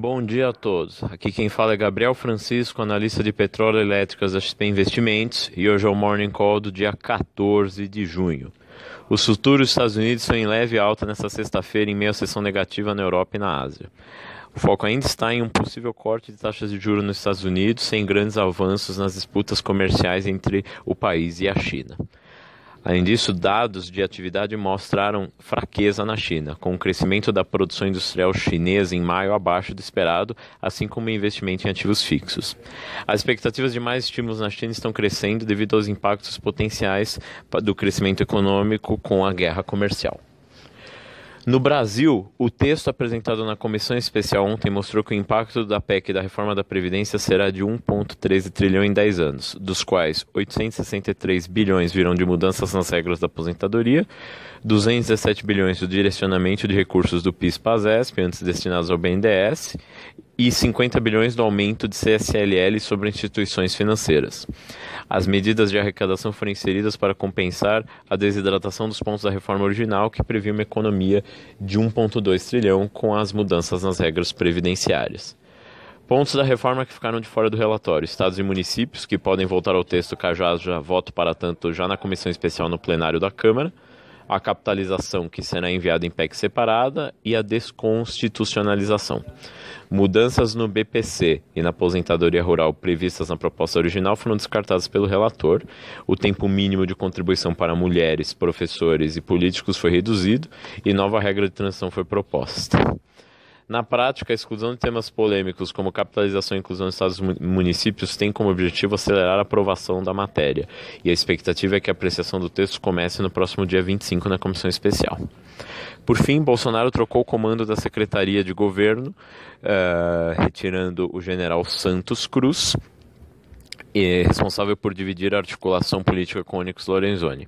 Bom dia a todos. Aqui quem fala é Gabriel Francisco, analista de petróleo elétricas da XP Investimentos, e hoje é o Morning Call do dia 14 de junho. Os futuros dos Estados Unidos estão em leve alta nesta sexta-feira em meio à sessão negativa na Europa e na Ásia. O foco ainda está em um possível corte de taxas de juros nos Estados Unidos, sem grandes avanços nas disputas comerciais entre o país e a China. Além disso, dados de atividade mostraram fraqueza na China, com o crescimento da produção industrial chinesa em maio abaixo do esperado, assim como o investimento em ativos fixos. As expectativas de mais estímulos na China estão crescendo devido aos impactos potenciais do crescimento econômico com a guerra comercial. No Brasil, o texto apresentado na comissão especial ontem mostrou que o impacto da PEC e da reforma da Previdência será de 1,13 trilhão em 10 anos, dos quais 863 bilhões virão de mudanças nas regras da aposentadoria, 217 bilhões do direcionamento de recursos do PIS-PASESP, antes destinados ao BNDES, e 50 bilhões do aumento de CSLL sobre instituições financeiras. As medidas de arrecadação foram inseridas para compensar a desidratação dos pontos da reforma original, que previa uma economia de 1,2 trilhão com as mudanças nas regras previdenciárias. Pontos da reforma que ficaram de fora do relatório: estados e municípios, que podem voltar ao texto caso haja voto para tanto já na comissão especial no plenário da Câmara a capitalização que será enviada em PEC separada e a desconstitucionalização. Mudanças no BPC e na aposentadoria rural previstas na proposta original foram descartadas pelo relator. O tempo mínimo de contribuição para mulheres, professores e políticos foi reduzido e nova regra de transição foi proposta. Na prática, a exclusão de temas polêmicos como capitalização e inclusão dos estados e municípios tem como objetivo acelerar a aprovação da matéria, e a expectativa é que a apreciação do texto comece no próximo dia 25 na comissão especial. Por fim, Bolsonaro trocou o comando da Secretaria de Governo, uh, retirando o general Santos Cruz, responsável por dividir a articulação política com Onyx Lorenzoni.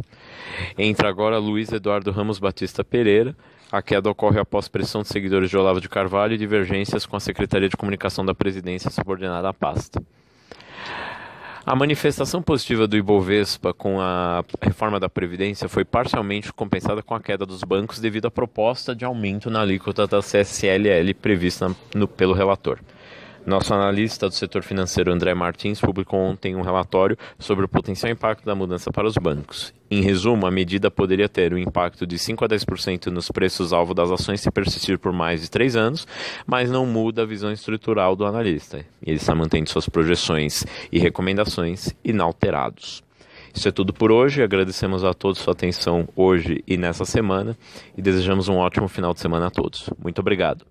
Entra agora Luiz Eduardo Ramos Batista Pereira, a queda ocorre após pressão de seguidores de Olavo de Carvalho e divergências com a Secretaria de Comunicação da Presidência subordinada à pasta. A manifestação positiva do Ibovespa com a reforma da Previdência foi parcialmente compensada com a queda dos bancos devido à proposta de aumento na alíquota da CSLL prevista no, pelo relator. Nosso analista do setor financeiro André Martins publicou ontem um relatório sobre o potencial impacto da mudança para os bancos. Em resumo, a medida poderia ter um impacto de 5 a 10% nos preços-alvo das ações se persistir por mais de três anos, mas não muda a visão estrutural do analista. Ele está mantendo suas projeções e recomendações inalterados. Isso é tudo por hoje. Agradecemos a todos sua atenção hoje e nessa semana e desejamos um ótimo final de semana a todos. Muito obrigado.